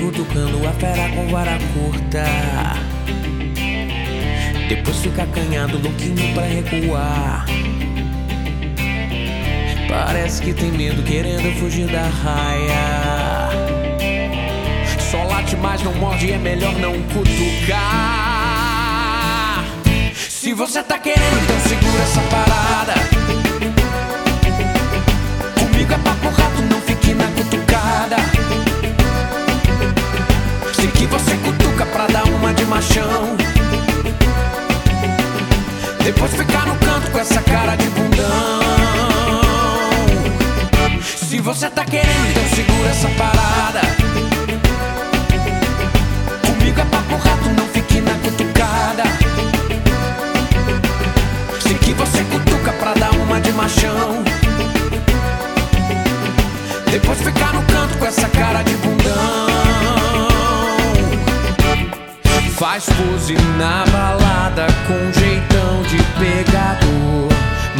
cutucando a fera com vara curta. Depois fica acanhado, louquinho pra recuar. Parece que tem medo, querendo fugir da raia. Só late, mas não morde, é melhor não cutucar. Se você tá querendo, então segura essa parada. Depois ficar no canto com essa cara de bundão. Se você tá querendo, então segura essa parada. Comigo é papo rato, não fique na cutucada. Sei que você cutuca pra dar uma de machão. Depois ficar no canto com essa cara de bundão. Faz pose na balada com jeitão de pegador.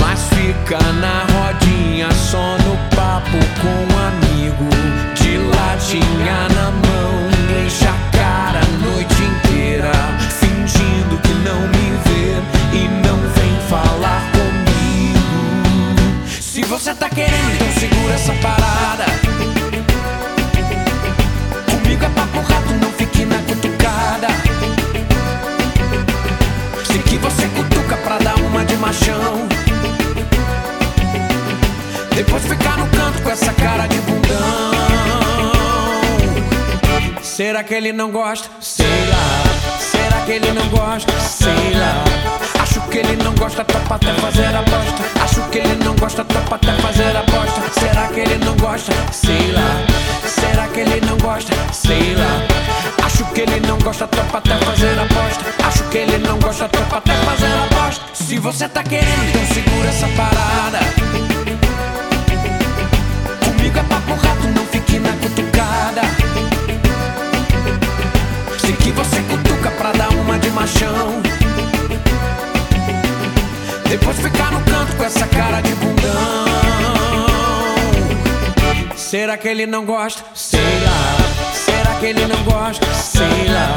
Mas fica na rodinha só no papo com um amigo. De latinha na mão, enche a cara a noite inteira. Fingindo que não me vê e não vem falar comigo. Se você tá querendo, então segura essa parada. Depois ficar no canto com essa cara de bundão. Será que ele não gosta? Sei lá. Será que ele não gosta? Sei lá. Acho que ele não gosta, topa até fazer aposta. Acho que ele não gosta, topa até fazer aposta. Será que ele não gosta? Sei lá. Será que ele não gosta? Sei lá. Acho que ele não gosta, topa até fazer aposta. Acho que ele não gosta, topa até fazer aposta. Se você tá querendo, então segura essa parada. Sei que você cutuca pra dar uma de machão. Depois ficar no canto com essa cara de bundão. Será que ele não gosta? Sei lá. Será que ele não gosta? Sei lá.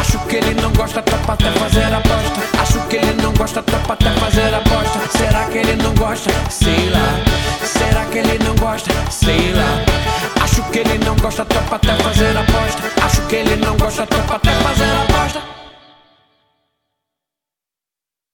Acho que ele não gosta, topa até fazer aposta. Acho que ele não gosta, topa até fazer aposta. Será que ele não gosta? Sei lá. Será que ele não gosta? Sei lá. Acho que ele não gosta, topa até fazer aposta. Acho que ele